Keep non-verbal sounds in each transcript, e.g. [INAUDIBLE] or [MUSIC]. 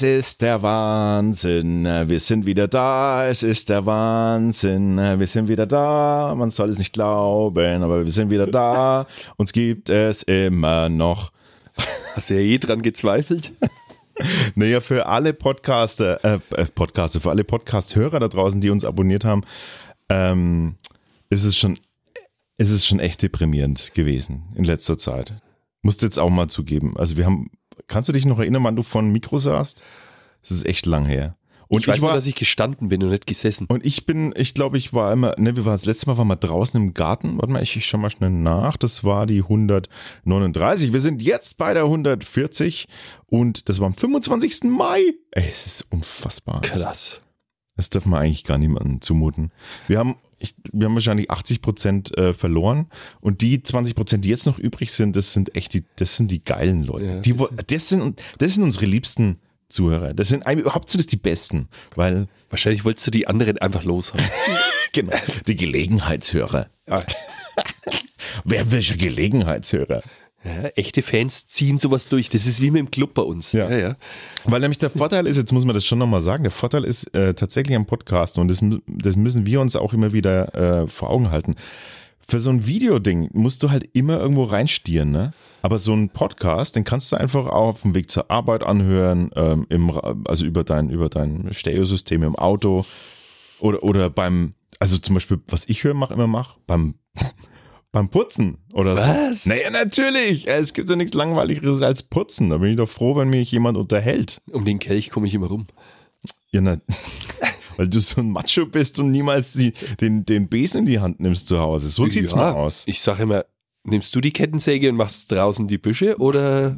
Es ist der Wahnsinn, wir sind wieder da. Es ist der Wahnsinn, wir sind wieder da. Man soll es nicht glauben, aber wir sind wieder da. Uns gibt es immer noch. Hast du ja eh dran gezweifelt? [LAUGHS] Naja, für alle Podcaster, äh, äh, Podcaster, für alle Podcast-Hörer da draußen, die uns abonniert haben, ähm, ist es schon, ist es schon echt deprimierend gewesen in letzter Zeit. Musst jetzt auch mal zugeben. Also wir haben, kannst du dich noch erinnern, wann du von Mikro saßt? Das ist echt lang her. Und ich weiß ich war, nur, dass ich gestanden bin und nicht gesessen. Und ich bin, ich glaube, ich war immer, ne, wir waren das letzte Mal waren wir draußen im Garten. Warte mal, ich, ich schau mal schnell nach. Das war die 139. Wir sind jetzt bei der 140 und das war am 25. Mai. Ey, es ist unfassbar. Krass. Das darf man eigentlich gar niemandem zumuten. Wir haben, ich, wir haben wahrscheinlich 80 Prozent äh, verloren und die 20 Prozent, die jetzt noch übrig sind, das sind echt die, das sind die geilen Leute. Ja, die, das, sind, das sind unsere liebsten Zuhörer. Das sind überhaupt sind das die besten, weil wahrscheinlich wolltest du die anderen einfach loshauen. [LAUGHS] genau, die Gelegenheitshörer. Ja. [LAUGHS] Wer welcher Gelegenheitshörer? Ja, echte Fans ziehen sowas durch. Das ist wie mit dem Club bei uns. Ja. ja, ja. Weil nämlich der Vorteil ist, jetzt muss man das schon nochmal sagen, der Vorteil ist äh, tatsächlich am Podcast und das, das müssen wir uns auch immer wieder äh, vor Augen halten. Für so ein Videoding musst du halt immer irgendwo reinstieren, ne? Aber so ein Podcast, den kannst du einfach auch auf dem Weg zur Arbeit anhören, ähm, im, also über dein, über dein Stereosystem im Auto oder, oder beim, also zum Beispiel, was ich höre, mach, immer mache, beim beim Putzen oder so. Was? Naja, natürlich. Es gibt ja nichts Langweiligeres als Putzen. Da bin ich doch froh, wenn mich jemand unterhält. Um den Kelch komme ich immer rum. Ja, na, [LAUGHS] weil du so ein Macho bist und niemals die, den, den Besen in die Hand nimmst zu Hause. So sieht's ja, mal aus. Ich sage immer, nimmst du die Kettensäge und machst draußen die Büsche oder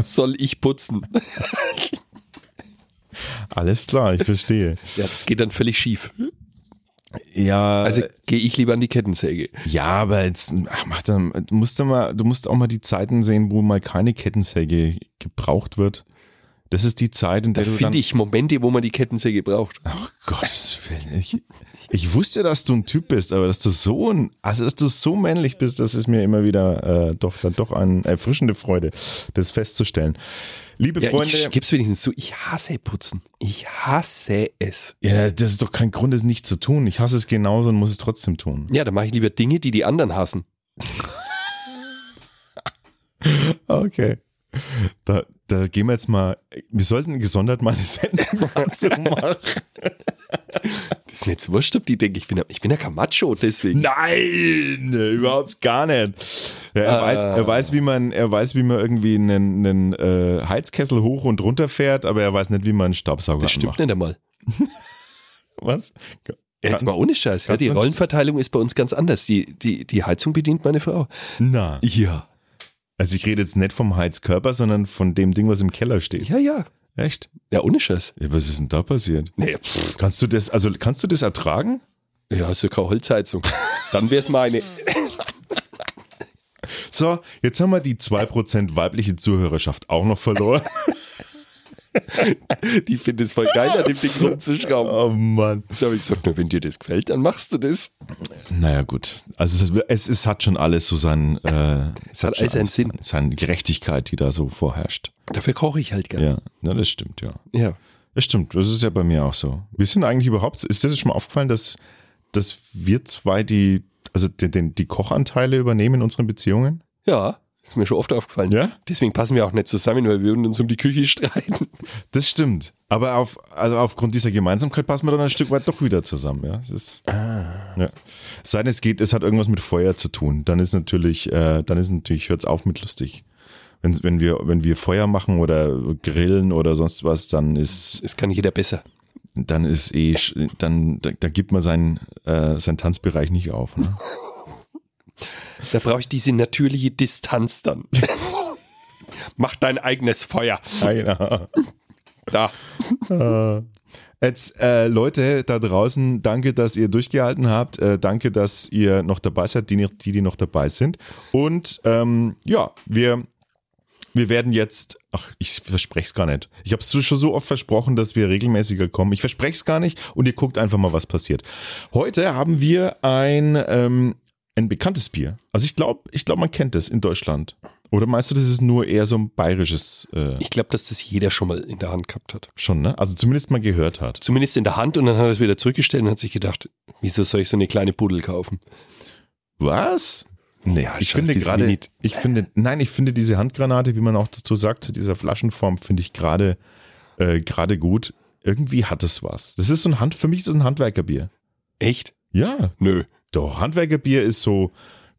soll ich putzen? Alles klar, ich verstehe. Ja, das geht dann völlig schief. Ja. Also gehe ich lieber an die Kettensäge. Ja, aber jetzt ach, mach dann, du musst mal, du musst auch mal die Zeiten sehen, wo mal keine Kettensäge gebraucht wird. Das ist die Zeit, in der da du finde ich Momente, wo man die Kettensäge braucht. Ach Gott, ich, ich wusste, dass du ein Typ bist, aber dass du so ein, also dass du so männlich bist, das ist mir immer wieder äh, doch dann doch eine erfrischende Freude, das festzustellen. Liebe ja, Freunde. Ich gib's wenigstens zu, ich hasse Putzen. Ich hasse es. Ja, das ist doch kein Grund, es nicht zu tun. Ich hasse es genauso und muss es trotzdem tun. Ja, dann mache ich lieber Dinge, die die anderen hassen. [LAUGHS] okay. Da, da gehen wir jetzt mal, wir sollten gesondert mal eine Sendung [LAUGHS] dazu machen. Das ist mir jetzt wurscht, ob die denken, ich bin, ich bin ja kein Macho, deswegen. Nein, überhaupt gar nicht. Ja, er, ah. weiß, er, weiß, wie man, er weiß, wie man irgendwie einen, einen äh, Heizkessel hoch und runter fährt, aber er weiß nicht, wie man einen Staubsauger Das stimmt macht. nicht einmal. [LAUGHS] Was? Ja, jetzt mal ohne Scheiß. Ja, die Rollenverteilung ist bei uns ganz anders. Die, die, die Heizung bedient meine Frau. Na. Ja. Also ich rede jetzt nicht vom Heizkörper, sondern von dem Ding, was im Keller steht. Ja, ja. Echt? Ja, ohne Scheiß. Ja, was ist denn da passiert? Nee, kannst du das, also kannst du das ertragen? Ja, ist ja keine Holzheizung. Dann wäre es meine. So, jetzt haben wir die 2% weibliche Zuhörerschaft auch noch verloren. [LAUGHS] Die finden es voll geil, an dem Ding rumzuschrauben. Oh Mann. Da habe ich gesagt, na, wenn dir das gefällt, dann machst du das. Naja, gut. Also es, es, es hat schon alles so seinen, äh, es hat alles seinen Sinn. Seine Gerechtigkeit, die da so vorherrscht. Dafür koche ich halt gerne. Ja, na, das stimmt, ja. Ja. Das stimmt, das ist ja bei mir auch so. Wir sind eigentlich überhaupt, ist das schon mal aufgefallen, dass, dass wir zwei die, also den, den, die Kochanteile übernehmen in unseren Beziehungen? Ja. Ist mir schon oft aufgefallen. Ja? Deswegen passen wir auch nicht zusammen, weil wir würden uns um die Küche streiten. Das stimmt. Aber auf, also aufgrund dieser Gemeinsamkeit passen wir dann ein Stück weit doch wieder zusammen. Ja, es ist, ah. ja. Sei es geht, es hat irgendwas mit Feuer zu tun. Dann ist natürlich, äh, dann ist natürlich, hört's auf mit lustig. Wenn, wenn, wir, wenn wir Feuer machen oder grillen oder sonst was, dann ist. Es kann jeder besser. Dann ist eh, dann, da, da gibt man seinen, äh, seinen Tanzbereich nicht auf. Ne? [LAUGHS] Da brauche ich diese natürliche Distanz dann. [LAUGHS] Mach dein eigenes Feuer. Einer. Da. Äh, jetzt, äh, Leute da draußen, danke, dass ihr durchgehalten habt. Äh, danke, dass ihr noch dabei seid, die, die, die noch dabei sind. Und ähm, ja, wir, wir werden jetzt, ach, ich verspreche es gar nicht. Ich habe es schon so oft versprochen, dass wir regelmäßiger kommen. Ich verspreche es gar nicht und ihr guckt einfach mal, was passiert. Heute haben wir ein ähm, ein bekanntes Bier. Also ich glaube, ich glaube, man kennt es in Deutschland. Oder meinst du, das ist nur eher so ein bayerisches äh, Ich glaube, dass das jeder schon mal in der Hand gehabt hat. schon, ne? Also zumindest mal gehört hat. Zumindest in der Hand und dann hat er es wieder zurückgestellt und hat sich gedacht, wieso soll ich so eine kleine Pudel kaufen? Was? Nee, Ja, ich schau, finde gerade, ich finde, nein, ich finde diese Handgranate, wie man auch dazu sagt, dieser Flaschenform, finde ich gerade, äh, gerade gut. Irgendwie hat es was. Das ist so ein Hand, für mich ist es ein Handwerkerbier. Echt? Ja, Nö. Doch. Handwerkerbier ist so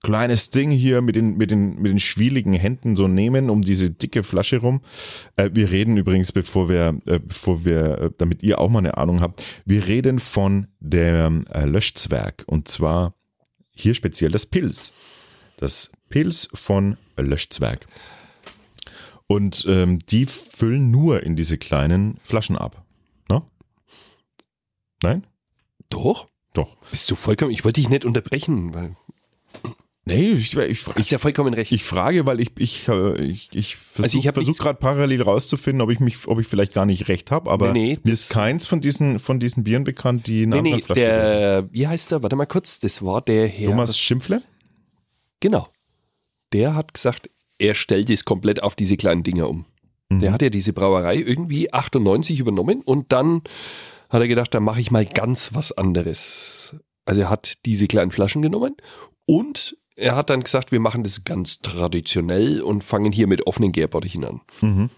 kleines Ding hier mit den, mit den, mit den schwieligen Händen so nehmen um diese dicke Flasche rum. Äh, wir reden übrigens, bevor wir, äh, bevor wir, äh, damit ihr auch mal eine Ahnung habt, wir reden von dem äh, Löschzwerg und zwar hier speziell das Pilz. Das Pilz von Löschzwerg. Und ähm, die füllen nur in diese kleinen Flaschen ab. Ne? Nein? Doch? Doch. Bist du vollkommen, ich wollte dich nicht unterbrechen, weil Nee, ich, ich, hast ja vollkommen recht. Ich frage, weil ich, ich, äh, ich, ich versuche Also ich versuch gerade parallel rauszufinden, ob ich mich, ob ich vielleicht gar nicht recht habe, aber Nee, nee, mir ist keins von diesen, von diesen Bieren bekannt, die in nee, nee, anderen Flaschen der, wie heißt der, warte mal kurz, das war der Herr. Thomas Schimpfle? Genau. Der hat gesagt, er stellt es komplett auf diese kleinen Dinger um. Mhm. Der hat ja diese Brauerei irgendwie 98 übernommen und dann hat er gedacht, da mache ich mal ganz was anderes. Also er hat diese kleinen Flaschen genommen und er hat dann gesagt, wir machen das ganz traditionell und fangen hier mit offenen Gärbottichen an. Mhm.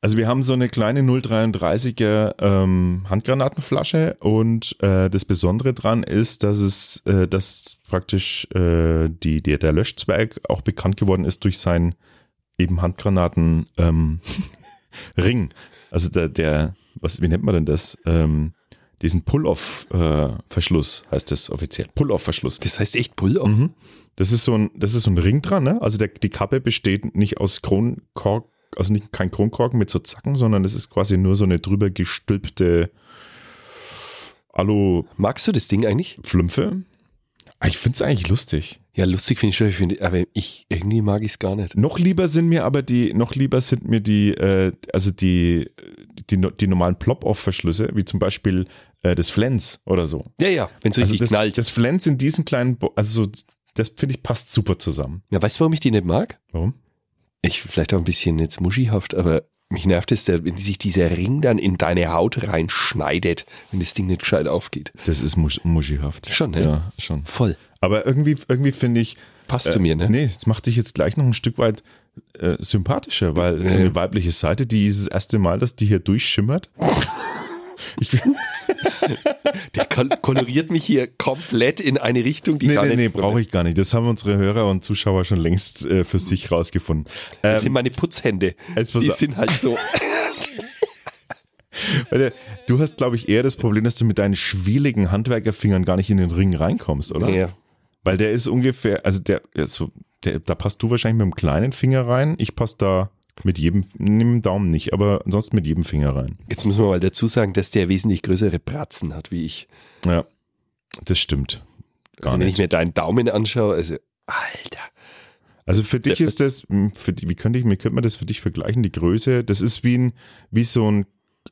Also wir haben so eine kleine 0,33er ähm, Handgranatenflasche und äh, das Besondere dran ist, dass es, äh, dass praktisch äh, die, der, der Löschzweig auch bekannt geworden ist durch seinen eben Handgranaten ähm. [LAUGHS] Also der, der, was, wie nennt man denn das? Ähm, diesen Pull-off-Verschluss heißt das offiziell. Pull-off-Verschluss. Das heißt echt Pull auf. Mhm. Das ist so ein, das ist so ein Ring dran, ne? Also der, die Kappe besteht nicht aus Kronkork, also nicht kein Kronkorken mit so Zacken, sondern das ist quasi nur so eine drüber gestülpte Alu-Flümpfe. Magst du das Ding eigentlich? Ah, Ich finde es eigentlich lustig. Ja, lustig finde ich schon, ich find, aber ich irgendwie mag ich es gar nicht. Noch lieber sind mir aber die, noch lieber sind mir die, äh, also die, die, die normalen Plop-Off-Verschlüsse, wie zum Beispiel äh, das Flens oder so. Ja, ja, wenn es Also richtig das, knallt. das Flens in diesen kleinen, Bo also so, das finde ich passt super zusammen. ja, weißt du, warum ich die nicht mag? Warum? Ich vielleicht auch ein bisschen jetzt muschihaft, aber mich nervt es, wenn sich dieser Ring dann in deine Haut reinschneidet, wenn das Ding nicht gescheit aufgeht. Das ist musch, muschihaft. Schon, ne? Ja, schon. Voll. Aber irgendwie, irgendwie finde ich, Passt zu mir, ne? nee, das macht dich jetzt gleich noch ein Stück weit äh, sympathischer, weil so Nee. eine weibliche Seite, die ist das erste Mal, dass die hier durchschimmert. [LAUGHS] Ich, Der kol koloriert mich hier komplett in eine Richtung, die gar nee, nicht. nee, brauche ich gar nicht. Das haben unsere Hörer und Zuschauer schon längst äh, für sich rausgefunden. Das sind Ähm, meine Putzhände. Die sind halt so. [LAUGHS] du hast, glaube ich, eher das Problem, dass du mit deinen schwieligen Handwerkerfingern gar nicht in den Ring reinkommst, oder? Ja. Weil der ist ungefähr, also der, also der, da passt du wahrscheinlich mit dem kleinen Finger rein. Ich passe da mit jedem, mit dem Daumen nicht, aber ansonsten mit jedem Finger rein. Jetzt muss man mal dazu sagen, dass der wesentlich größere Bratzen hat wie ich. Ja, das stimmt. Gar Also wenn ich nicht. mir deinen Daumen anschaue, also, Alter. Also für dich ist das, mh, für die, wie könnte ich, wie könnte man das für dich vergleichen? Die Größe, das ist wie ein, wie so ein,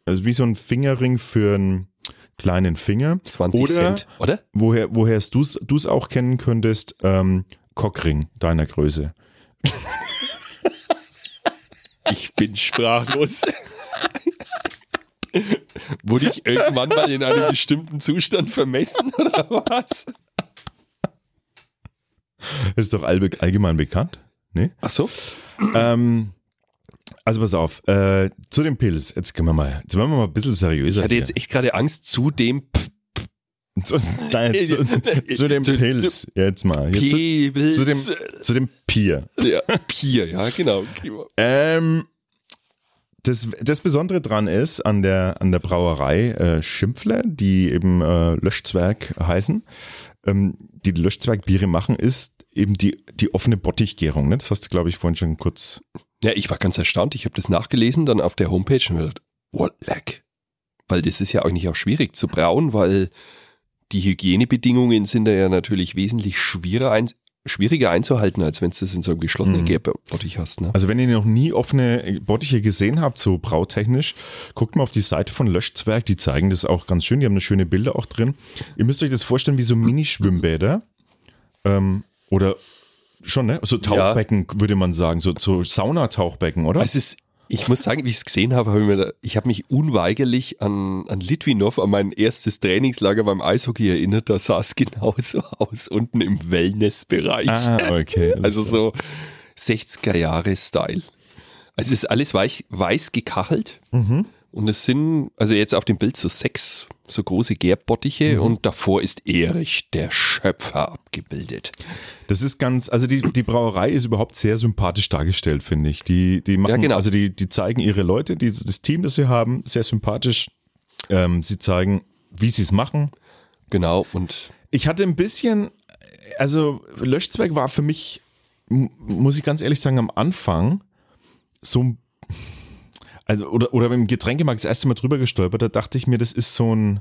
also wie so ein Fingerring für einen kleinen Finger. 20 Oder- Cent, oder? Woher, woher du es auch kennen könntest, ähm, Cockring deiner Größe. Ich bin sprachlos. Wurde ich irgendwann mal in einem bestimmten Zustand vermessen oder was? Ist doch allgemein bekannt. Nee? Ach so. ähm, also pass auf, äh, zu dem Pilz. Jetzt können wir mal, jetzt werden wir mal ein bisschen seriöser. Ich hatte jetzt echt gerade Angst zu dem P zu, nein, [LAUGHS] zu, zu dem Pilz. Jetzt mal. Jetzt zu, zu dem, zu dem Pier. ja, Pier, ja, genau. Ähm, das, das Besondere dran ist an der, an der Brauerei äh, Schimpfle, die eben äh, Löschzwerg heißen, ähm, die Löschzwergbiere machen, ist eben die, die offene Bottichgärung. Ne? Das hast du, glaube ich, vorhin schon kurz. Ja, ich war ganz erstaunt. Ich habe das nachgelesen, dann auf der Homepage und mir gedacht, what leck? Weil das ist ja eigentlich auch schwierig zu brauen, weil die Hygienebedingungen sind da ja natürlich wesentlich schwieriger, ein, schwieriger einzuhalten, als wenn du das in so einem geschlossenen Mhm. Gärbottich hast. Ne? Also wenn ihr noch nie offene Bottiche gesehen habt, so brautechnisch, guckt mal auf die Seite von Löschzwerg, die zeigen das auch ganz schön, die haben eine schöne Bilder auch drin. Ihr müsst euch das vorstellen wie so Mini-Schwimmbäder ähm, oder Schon, ne? So Tauchbecken, würde man sagen. So, so Saunatauchbecken, oder? Es ist, ich muss sagen, wie ich es gesehen habe, habe ich, mir ich habe mich unweigerlich an, an Litvinov, an mein erstes Trainingslager beim Eishockey erinnert. Da sah es genauso [LAUGHS] aus, unten im Wellnessbereich. ah, okay. Also so 60er Jahre Style. Also es ist alles weich, weiß gekachelt. Mhm. Und es sind, also jetzt auf dem Bild so sechs so große Gärbottiche Mhm. und davor ist Erich, der Schöpfer, abgebildet. Das ist ganz, also die, die Brauerei ist überhaupt sehr sympathisch dargestellt, finde ich. Die, die machen, Ja, genau. also die, die zeigen ihre Leute, die, das Team, das sie haben, sehr sympathisch. Ähm, sie zeigen, wie sie es machen. Genau, und Ich hatte ein bisschen, also Löschzweig war für mich, muss ich ganz ehrlich sagen, am Anfang so ein also oder, oder beim Getränkemarkt das erste Mal drüber gestolpert, da dachte ich mir, das ist so ein,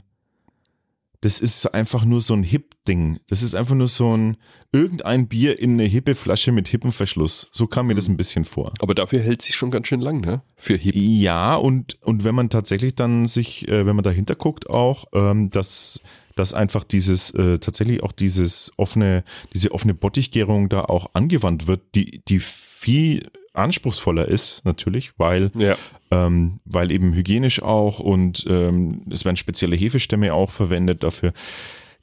das ist einfach nur so ein Hip-Ding. Das ist einfach nur so ein, irgendein Bier in eine hippe Flasche mit hippem Verschluss. So kam mir das ein bisschen vor. aber dafür hält sich schon ganz schön lang, ne? Für Hip. Ja, und, und wenn man tatsächlich dann sich, äh, wenn man dahinter guckt auch, ähm, dass, dass einfach dieses, äh, tatsächlich auch dieses offene, diese offene Bottichgärung da auch angewandt wird, die, die viel anspruchsvoller ist, natürlich, weil Ja. ähm, weil eben hygienisch auch und ähm, es werden spezielle Hefestämme auch verwendet dafür.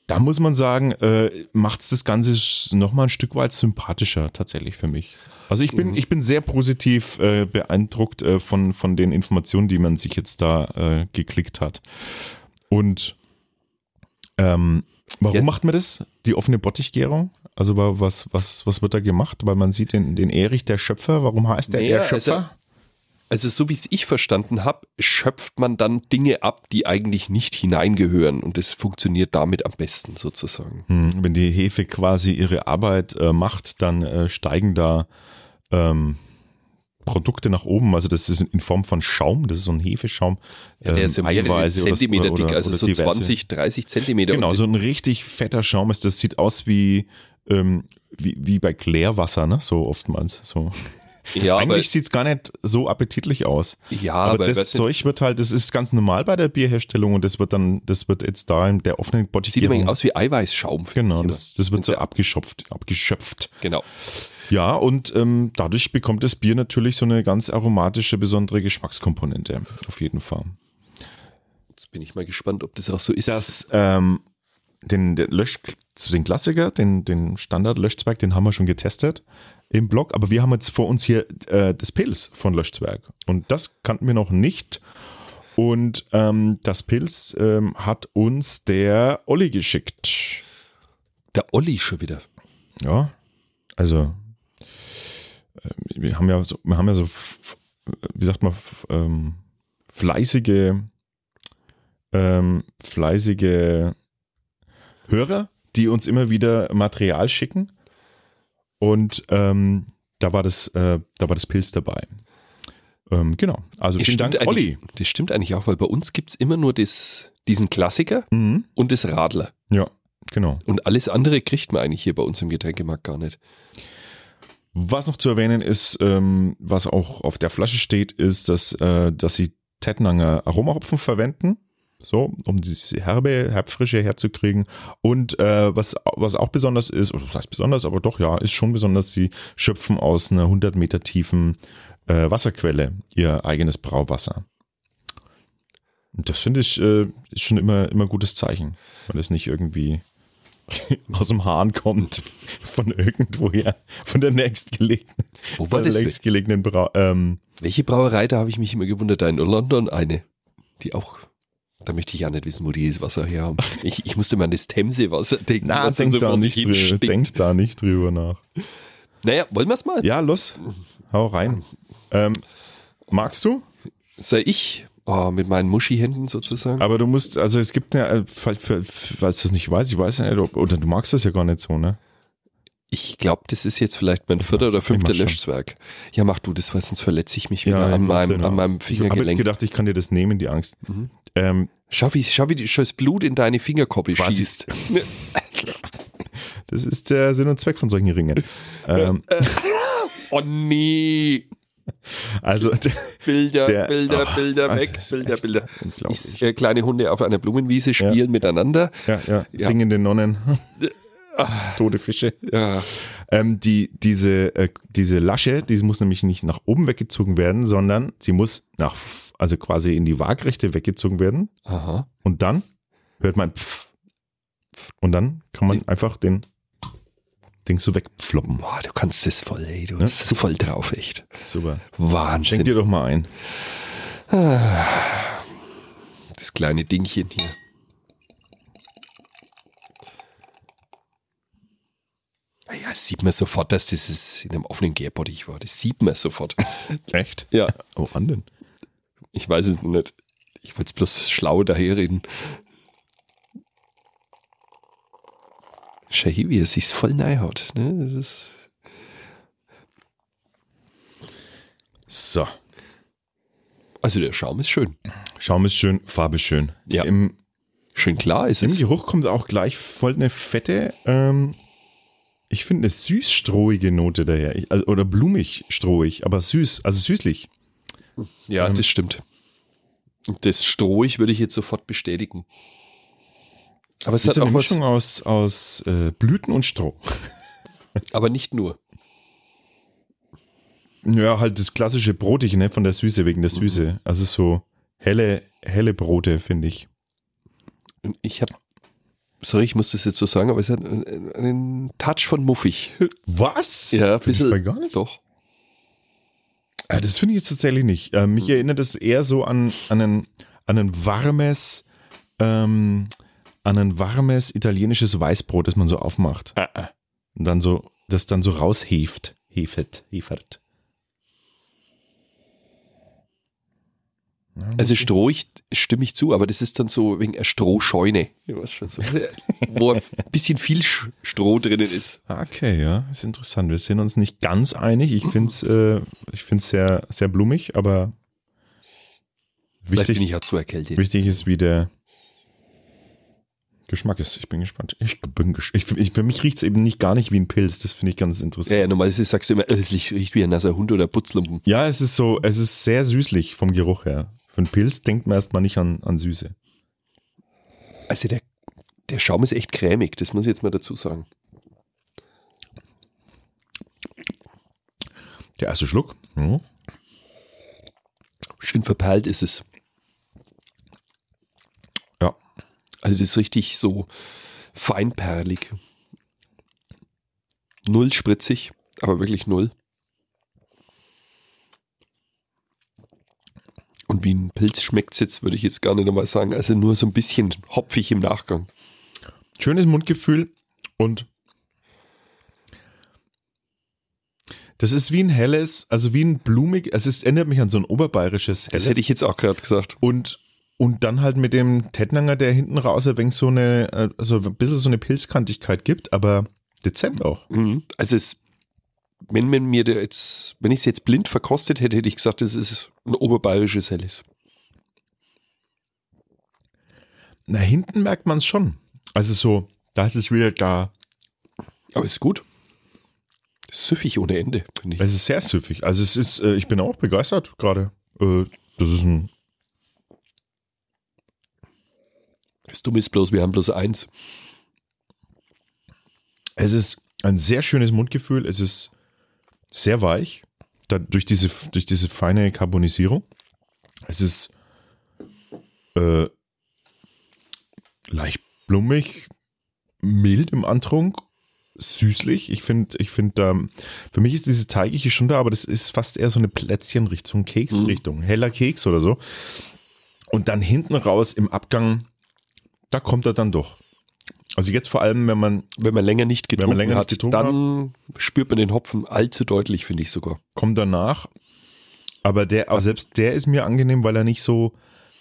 Da muss man sagen, äh, macht es das Ganze nochmal ein Stück weit sympathischer tatsächlich für mich. Also ich bin, ich bin sehr positiv äh, beeindruckt äh, von, von den Informationen, die man sich jetzt da äh, geklickt hat. Und ähm, warum Ja. macht man das? Die offene Bottichgärung? Also wa- was, was, was wird da gemacht? Weil man sieht den, den Erich, der Schöpfer. Warum heißt der Naja, Schöpfer? Also so wie es ich verstanden habe, schöpft man dann Dinge ab, die eigentlich nicht hineingehören und das funktioniert damit am besten sozusagen. Hm, Wenn die Hefe quasi ihre Arbeit äh, macht, dann äh, steigen da ähm, Produkte nach oben. Also das ist in Form von Schaum, das ist so ein Hefeschaum. Ja, der ist ja ähm, mehrere Eiweiße oder- Zentimeter oder- dick, also so diverse. 20, 30 Zentimeter. Genau, so ein richtig fetter Schaum ist. Das sieht aus wie, ähm, wie, wie bei Klärwasser, ne? So oftmals. So. ja, aber, Eigentlich sieht's gar nicht so appetitlich aus. ja, Aber, aber das Zeug wird halt, das ist ganz normal bei der Bierherstellung und das wird dann, das wird jetzt da in der offenen sieht ein Bottichierung. wenig aus wie Eiweißschaum. Genau, das, das wird so abgeschöpft, abgeschöpft. Genau. Ja, und ähm, dadurch bekommt das Bier natürlich so eine ganz aromatische, besondere Geschmackskomponente. Auf jeden Fall. Jetzt bin ich mal gespannt, ob das auch so ist. Das, ähm, den, den, Lösch, den Klassiker, den, den Standard-Löschzwerg, den haben wir schon getestet im Blog, aber wir haben jetzt vor uns hier äh, das Pilz von Löschzwerg. Und das kannten wir noch nicht. Und ähm, das Pilz ähm, hat uns der Olli geschickt. Der Olli schon wieder. Ja, also wir haben ja so, wir haben ja so, wie sagt man, ähm, fleißige, ähm, fleißige Hörer, die uns immer wieder Material schicken. Und ähm, da war das, äh, da war das Pilz dabei. Ähm, genau. Also Das vielen stimmt Dank, Olli. eigentlich- Das stimmt eigentlich auch, weil bei uns gibt es immer nur das, diesen Klassiker Mhm. und das Radler. Ja, genau. Und alles andere kriegt man eigentlich hier bei uns im Getränkemarkt gar nicht. Was noch zu erwähnen ist, ähm, was auch auf der Flasche steht, ist, dass, äh, dass sie Tettnanger Aromahopfen verwenden. So, um diese herbe, herbfrische herzukriegen. Und äh, was, was auch besonders ist, oder was heißt besonders, aber doch, ja, ist schon besonders, sie schöpfen aus einer 100 Meter tiefen äh, Wasserquelle ihr eigenes Brauwasser. Und das finde ich, äh, ist schon immer, immer gutes Zeichen, weil es nicht irgendwie [LAUGHS] aus dem Hahn kommt, von irgendwoher, von der nächstgelegenen, Wo war von der das? nächstgelegenen Brau ähm, Welche Brauerei, da habe ich mich immer gewundert, da in London eine, die auch, da möchte ich ja nicht wissen, wo die das Wasser her haben. [LAUGHS] Ich, ich musste mal an das Themsee-Wasser denken. Na, was denk, so da nicht drüber, denk da nicht drüber nach. Naja, wollen wir es mal? Ja, los, hau rein. Ähm, magst du? Sei ich, oh, mit meinen Muschi-Händen sozusagen. Aber du musst, also es gibt ja, äh, falls du das nicht weißt, ich weiß nicht, ob, oder du magst das ja gar nicht so, ne? Ich glaube, das ist jetzt vielleicht mein vierter oder fünfter. Löschzwerg. Ja, mach du das, weil sonst verletze ich mich wieder Ja, an, ich mach's meinem, an meinem Ich habe jetzt Fingergelenk. gedacht, ich kann dir das nehmen, die Angst. Ähm, Schau, wie, schau, wie das Blut in deine Fingerkoppe Was schießt. [LAUGHS] das ist der Sinn und Zweck von solchen Ringen. [LAUGHS] ähm, [LAUGHS] Oh nee. [LAUGHS] also, Bilder, Der- Bilder, Ach, Bilder weg, Bilder, Bilder. Ich, äh, kleine Hunde auf einer Blumenwiese spielen miteinander. ja, ja, Ja. singende Nonnen. [LAUGHS] Tote Fische. Ja. Ähm, die, diese, äh, diese Lasche, die muss nämlich nicht nach oben weggezogen werden, sondern sie muss nach, also quasi in die Waagrechte weggezogen werden. Aha. Und dann hört man Pff. Und dann kann man einfach den Ding so wegpfloppen. Boah, du kannst das voll, ey. Du Ja, hast es voll drauf, echt. Super. Wahnsinn. Schenk dir doch mal ein. Das kleine Dingchen hier. Naja, das sieht man sofort, dass das ist in einem offenen Gärbottich war. Das sieht man sofort. [LAUGHS] Echt? Ja, Oh, an denn? ich weiß es nicht. Ich wollte es bloß schlau daherreden. Hier, wie er sich's voll hat. Ne? Das ist So. also der Schaum ist schön. Schaum ist schön, Farbe ist schön. Ja. Im, Schön klar ist Im es. Geruch kommt auch gleich voll eine fette, ähm, ich finde eine süß-strohige Note daher. Ich, also, oder blumig-strohig, aber süß, also süßlich. Ja, das stimmt. Und Das Strohig würde ich jetzt sofort bestätigen. Aber es ist eine auch was, Mischung aus, aus äh, Blüten und Stroh. [LAUGHS] aber nicht nur. Ja, halt das klassische Brotige, ne, von der Süße, wegen der Süße. Also so helle, helle Brote, finde ich. Und ich habe, sorry, ich muss das jetzt so sagen, aber es hat einen, Touch von muffig. [LAUGHS] Was? Ja, ein bisschen. gar nicht. Doch. Ah, das finde ich jetzt tatsächlich nicht. Äh, mich erinnert das eher so an, an, ein, an ein warmes, ähm, an ein warmes italienisches Weißbrot, das man so aufmacht. Und dann so, das dann so rausheft. Hefet, hefert. Ja, Also Strohig stimme ich zu, aber das ist dann so wegen einer Strohscheune. Ja, was schon so, [LAUGHS] wo ein bisschen viel Stroh drinnen ist. Ah, Okay, ja, ist interessant. Wir sind uns nicht ganz einig. Ich finde es äh, ich find's sehr, sehr blumig, aber Vielleicht bin wichtig, ich ja zu erkältet. wichtig ist, wie der Geschmack ist. Ich bin gespannt. Ich bin ges ich, ich, Für mich riecht es eben nicht gar nicht wie ein Pilz. Das finde ich ganz Ja, interessant. ja, normalerweise sagst du immer, es riecht wie ein nasser Hund oder Putzlumpen. Ja, es ist so, es ist sehr süßlich vom Geruch her. Für einen Pilz denkt man erstmal nicht an, an Süße. Also der, der Schaum ist echt cremig, das muss ich jetzt mal dazu sagen. Der erste Schluck. Mhm. Schön verperlt ist es. Ja. Also das ist richtig so feinperlig. Null spritzig, aber wirklich null. Und wie ein Pilz schmeckt es jetzt, würde ich jetzt gar nicht einmal sagen. Also nur so ein bisschen hopfig im Nachgang. Schönes Mundgefühl und das ist wie ein helles, also wie ein blumig, also es erinnert mich an so ein oberbayerisches helles. Das hätte ich jetzt auch gerade gesagt. und, und dann halt mit dem Tettnanger, der hinten raus ein wenig so eine, äh, also ein bisschen so eine Pilzkantigkeit gibt, aber dezent auch. Mhm. Also es, wenn man mir jetzt, wenn ich es jetzt blind verkostet hätte, hätte ich gesagt, das ist ein oberbayerisches Helles. Na, hinten merkt man es schon. Also so, da ist es wieder da. Aber ist gut. Süffig ohne Ende, finde ich. Es ist sehr süffig. Also es ist, äh, ich bin auch begeistert gerade. Äh, das ist ein, Das Dumme ist bloß, wir haben bloß eins. Es ist ein sehr schönes Mundgefühl. Es ist sehr weich. Da, durch, diese, durch diese feine Karbonisierung. Es ist äh, leicht blumig, mild im Antrunk, süßlich. Ich finde, ich finde, ähm, für mich ist dieses Teigige schon da, aber das ist fast eher so eine Plätzchenrichtung, Keksrichtung, heller Keks oder so. Und dann hinten raus im Abgang, da kommt er dann doch. Also jetzt vor allem, wenn man Wenn man länger nicht getrunken länger nicht hat, getrunken dann spürt man den Hopfen allzu deutlich, finde ich sogar. kommt danach. Aber der, aber selbst der ist mir angenehm, weil er nicht so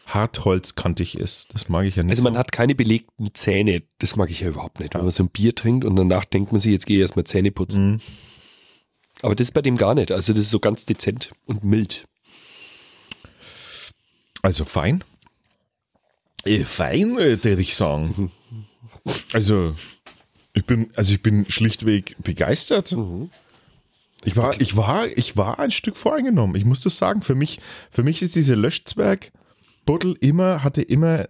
hartholzkantig ist. Das mag ich ja nicht. Also man so. hat keine belegten Zähne. Das mag ich ja überhaupt nicht. Wenn man so ein Bier trinkt und danach denkt man sich, jetzt gehe ich erstmal Zähne putzen. Mhm. Aber das ist bei dem gar nicht. Also das ist so ganz dezent und mild. also fein. Äh, fein, würde ich sagen. Also ich bin, also ich bin schlichtweg begeistert. Ich war, ich war, ich war ein Stück voreingenommen. Ich muss das sagen. Für mich, für mich ist diese Löschzwerg Buddel immer, hatte immer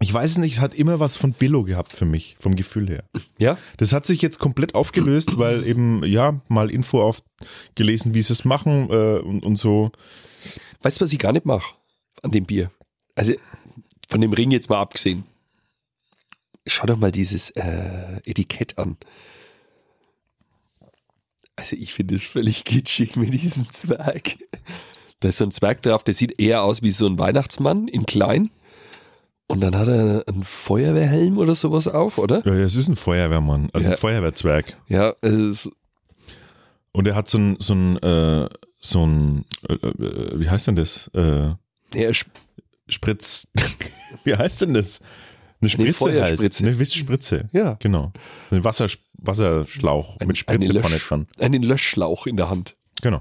ich weiß es nicht, es hat immer was von Billo gehabt für mich, vom Gefühl her. Ja? Das hat sich jetzt komplett aufgelöst, weil eben, ja, mal Info aufgelesen, wie sie es machen äh, und, und so. Weißt du, was ich gar nicht mache an dem Bier? Also von dem Ring jetzt mal abgesehen. Schau doch mal dieses äh, Etikett an. Also ich finde es völlig kitschig mit diesem [LAUGHS] Zwerg. Da ist so ein Zwerg drauf, der sieht eher aus wie so ein Weihnachtsmann in klein. Und dann hat er einen Feuerwehrhelm oder sowas auf, oder? Ja, ja, es ist ein Feuerwehrmann, also Ja. ein Feuerwehrzwerg. Ja, es, Und er hat so ein, so ein, äh, so ein, äh, äh, wie heißt denn das? Äh, er sp- Spritz, [LAUGHS] wie heißt denn das? Eine Spritze halt. Feuerspritze. Eine gewisse Spritze. ja, Genau. Ein Wasser, Wasserschlauch Ein- mit Spritze eine vorne Lösch- dran. einen Löschschlauch in der Hand. Genau.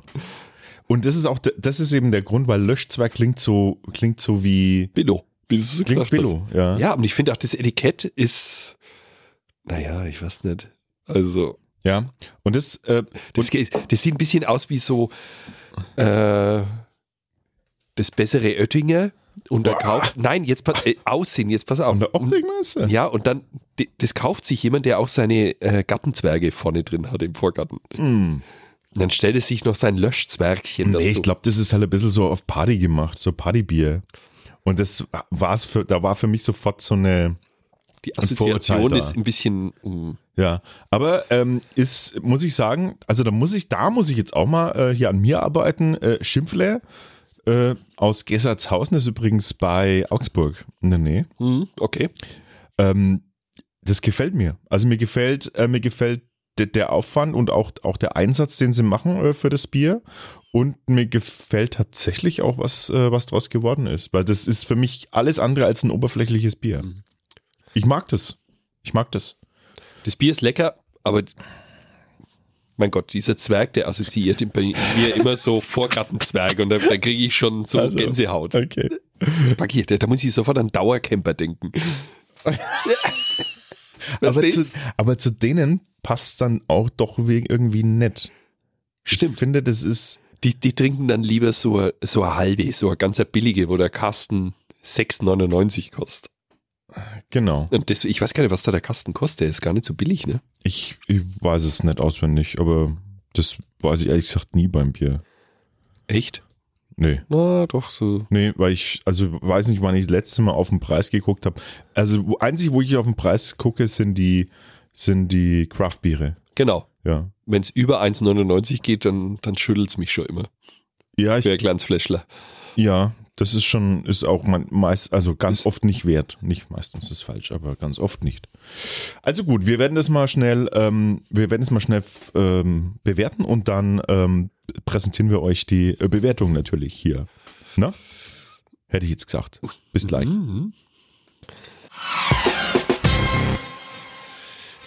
Und das ist auch, das ist eben der Grund, weil Löschzwerg klingt so, klingt so wie, Billo. Wie du klingt. Billo, ja. Ja, und ich finde auch, das Etikett ist, naja, ich weiß nicht. Also, Ja. Und das, äh, das, geht- das sieht ein bisschen aus wie so äh, das bessere Oettinger und da Boah. kauft, nein, jetzt pass, äh, Aussehen, jetzt pass auf. von der Optikmesse. Ja, und dann, das kauft sich jemand, der auch seine äh, Gartenzwerge vorne drin hat im Vorgarten. Und dann stellt es sich noch sein Löschzwergchen Nee, ich dazu. glaube, das ist halt ein bisschen so auf Party gemacht, so Partybier. Und das war's für, da war für mich sofort so eine, Die ein Assoziation Vorurteil ist ein bisschen, mm, ja. Aber ähm, ist, muss ich sagen, also da muss ich, da muss ich jetzt auch mal äh, hier an mir arbeiten. Äh, Schimpfle äh, aus Gessertshausen ist übrigens bei Augsburg in der Nähe. hm, okay. Ähm, das gefällt mir. Also mir gefällt, äh, mir gefällt der, der Aufwand und auch, auch der Einsatz, den sie machen äh, für das Bier. Und mir gefällt tatsächlich auch, was, äh, was draus geworden ist. Weil das ist für mich alles andere als ein oberflächliches Bier. Mhm. Ich mag das. Ich mag das. Das Bier ist lecker, aber mein Gott, dieser Zwerg, der assoziiert bei mir immer so Vorgartenzwerg und da, da kriege ich schon so Also, Gänsehaut. Okay. Das packe ich, da, muss ich sofort an Dauercamper denken. [LAUGHS] Aber zu, aber zu denen passt dann auch doch irgendwie nett. Ich Stimmt. finde, das ist. Die, die trinken dann lieber so, so eine halbe, so eine ganz billige, wo der Kasten 6,99 kostet. Genau. Und das, ich weiß gar nicht, was da der Kasten kostet. Der ist gar nicht so billig, ne? Ich, ich weiß es nicht auswendig, aber das weiß ich ehrlich gesagt nie beim Bier. Echt? Nee. Na, doch so. Nee, weil ich, also weiß nicht, wann ich das letzte Mal auf den Preis geguckt habe. Also einzig, wo ich auf den Preis gucke, sind die, sind die Craft-Biere. Genau. Ja. Wenn es über 1,99 geht, dann, dann schüttelt es mich schon immer. Ja, ich, ein Glanzfläschler. ja, das ist schon, ist auch meist, also ganz Ist- oft nicht wert. Nicht meistens ist falsch, aber ganz oft nicht. Also gut, wir werden das mal schnell, ähm, wir werden es mal schnell ähm, bewerten und dann ähm, präsentieren wir euch die äh, Bewertung natürlich hier. Na? Hätte ich jetzt gesagt. Bis gleich. Mhm.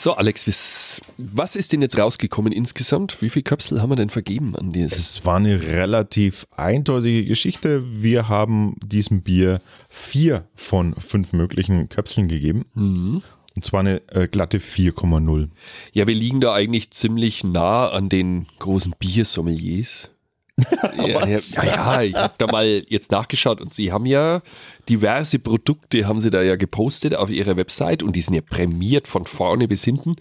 So, Alex, was, was ist denn jetzt rausgekommen insgesamt? Wie viele Köpsel haben wir denn vergeben an dieses? Es war eine relativ eindeutige Geschichte. Wir haben diesem Bier vier von fünf möglichen Köpseln gegeben. Mhm. Und zwar eine äh, glatte 4,0. Ja, wir liegen da eigentlich ziemlich nah an den großen Biersommeliers. [LAUGHS] ja, ja, ja, ich habe da mal jetzt nachgeschaut und sie haben ja diverse Produkte, haben sie da ja gepostet auf ihrer Website und die sind ja prämiert von vorne bis hinten.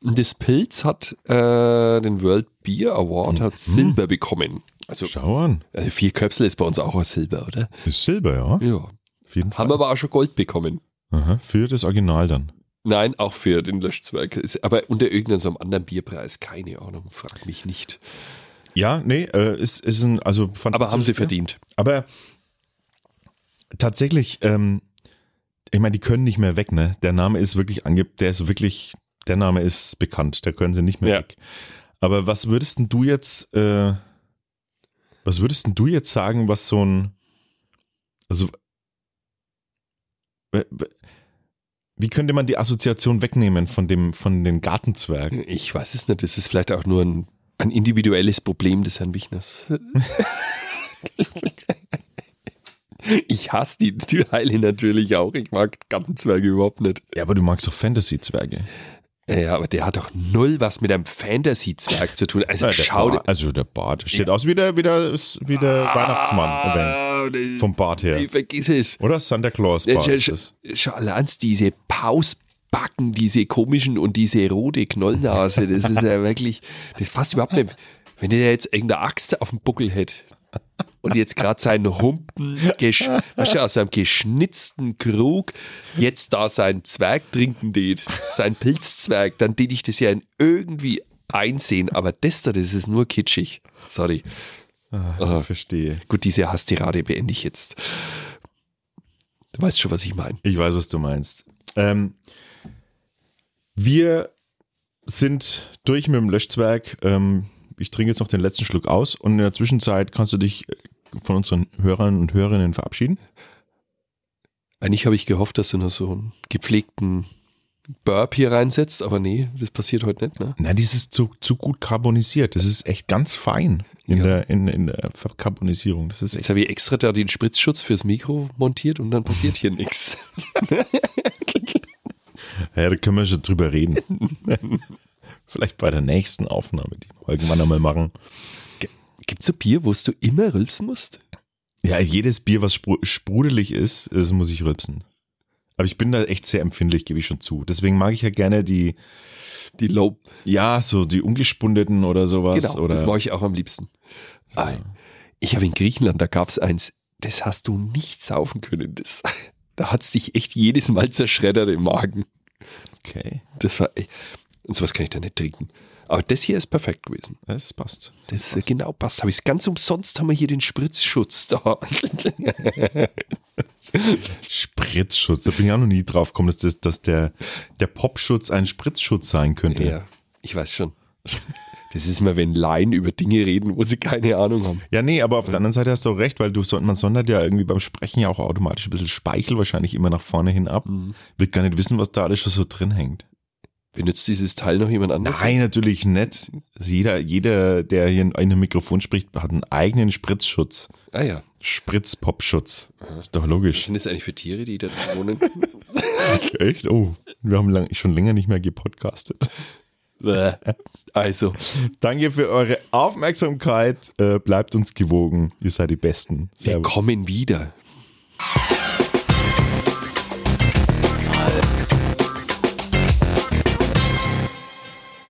Und das Pilz hat äh, den World Beer Award, hat Silber bekommen. Also, Schau an. also vier Köpsel ist bei uns auch ein Silber, oder? Ist Silber, ja. Ja. Auf jeden Fall. Haben wir aber auch schon Gold bekommen. Aha, für das Original dann. Nein, auch für den Löschzwerg. Aber unter irgendeinem so anderen Bierpreis, keine Ahnung, frag mich nicht. Ja, nee, äh, ist, ist ein, also Aber haben sie verdient. Aber tatsächlich, ähm, ich meine, die können nicht mehr weg, ne? Der Name ist wirklich ange, der ist wirklich, der Name ist bekannt, da können sie nicht mehr Ja. weg. Aber was würdest denn du jetzt, äh, was würdest denn du jetzt sagen, was so ein, also, wie könnte man die Assoziation wegnehmen von dem, von den Gartenzwergen? Ich weiß es nicht, das ist vielleicht auch nur ein, ein individuelles Problem des Herrn Wichners. Ich hasse die Türheile natürlich auch. Ich mag Gartenzwerge überhaupt nicht. Ja, aber du magst doch Fantasy-Zwerge. Ja, aber der hat doch null was mit einem Fantasy-Zwerg zu tun. Also Ja, der schau dir. Bart, also der Bart steht aus wie der, wie der, wie der Weihnachtsmann. Ah, Ja, das- Vom Bart her. Nee, vergiss es. Oder Santa Claus Ja, Bart schon, ist schon, das. schon allein diese komischen und diese rote Knollnase, das ist ja [LAUGHS] wirklich, das passt überhaupt nicht. Wenn der jetzt irgendeine Axt auf dem Buckel hätte und jetzt gerade seinen Humpen, weißt du, aus einem geschnitzten Krug, jetzt da seinen Zwerg trinken tät, seinen Pilzzwerg, dann tät ich das ja irgendwie einsehen, aber das da, das ist nur kitschig. Sorry. Ah, verstehe. Gut, diese Hasstirade beende ich jetzt. Du weißt schon, was ich meine. Ich weiß, was du meinst. Ähm, wir sind durch mit dem Löschzwerg. Ähm, ich trinke jetzt noch den letzten Schluck aus und in der Zwischenzeit kannst du dich äh, von unseren Hörern und Hörerinnen verabschieden. Eigentlich habe ich gehofft, dass du noch so einen gepflegten Burp hier reinsetzt, aber nee, das passiert heute nicht, ne? Na, das ist zu, zu gut carbonisiert. Das ist echt ganz fein in, Ja. der, in, in der Verkarbonisierung. Das ist Jetzt echt. habe ich extra da den Spritzschutz fürs Mikro montiert und dann passiert hier nichts. [LAUGHS] [LAUGHS] Ja, da können wir schon drüber reden. [LAUGHS] Vielleicht bei der nächsten Aufnahme, die wir irgendwann einmal machen. Gibt's so Bier, wo du immer rülpsen musst? Ja, jedes Bier, was spru sprudelig ist, das muss ich rülpsen. Aber ich bin da echt sehr empfindlich, gebe ich schon zu. Deswegen mag ich ja gerne die, Die Low. ja, so die ungespundeten oder sowas. Genau, oder das mache ich auch am liebsten. Aber Ich habe in Griechenland, da gab's eins, das hast du nicht saufen können. Das, da hat's dich echt jedes Mal zerschreddert im Magen. Okay, Das war, ey, und sowas kann ich da nicht trinken. Aber das hier ist perfekt gewesen. das passt. Das ist genau passt. Habe ich ganz umsonst haben wir hier den Spritzschutz da. [LAUGHS] Spritzschutz, da bin ich auch noch nie drauf gekommen, dass, das, dass der, der Popschutz ein Spritzschutz sein könnte. ja, ich weiß schon. Das ist immer, wenn Laien über Dinge reden, wo sie keine Ahnung haben. Ja, nee, aber auf der anderen Seite hast du auch recht, weil du man sondert ja irgendwie beim Sprechen ja auch automatisch ein bisschen Speichel wahrscheinlich immer nach vorne hin ab. Mhm. Wird gar nicht wissen, was da alles schon so drin hängt. Benutzt dieses Teil noch jemand anders? Nein, natürlich nicht. Also jeder, jeder, der hier in einem Mikrofon spricht, hat einen eigenen Spritzschutz. Ah ja. Spritzpopschutz. Ist doch logisch. Was sind das eigentlich für Tiere, die da drin wohnen? [LAUGHS] Echt? Oh, wir haben lang, schon länger nicht mehr gepodcastet. [LAUGHS] Also. Danke für eure Aufmerksamkeit. Äh, bleibt uns gewogen. Ihr seid die Besten. Servus. Wir kommen wieder.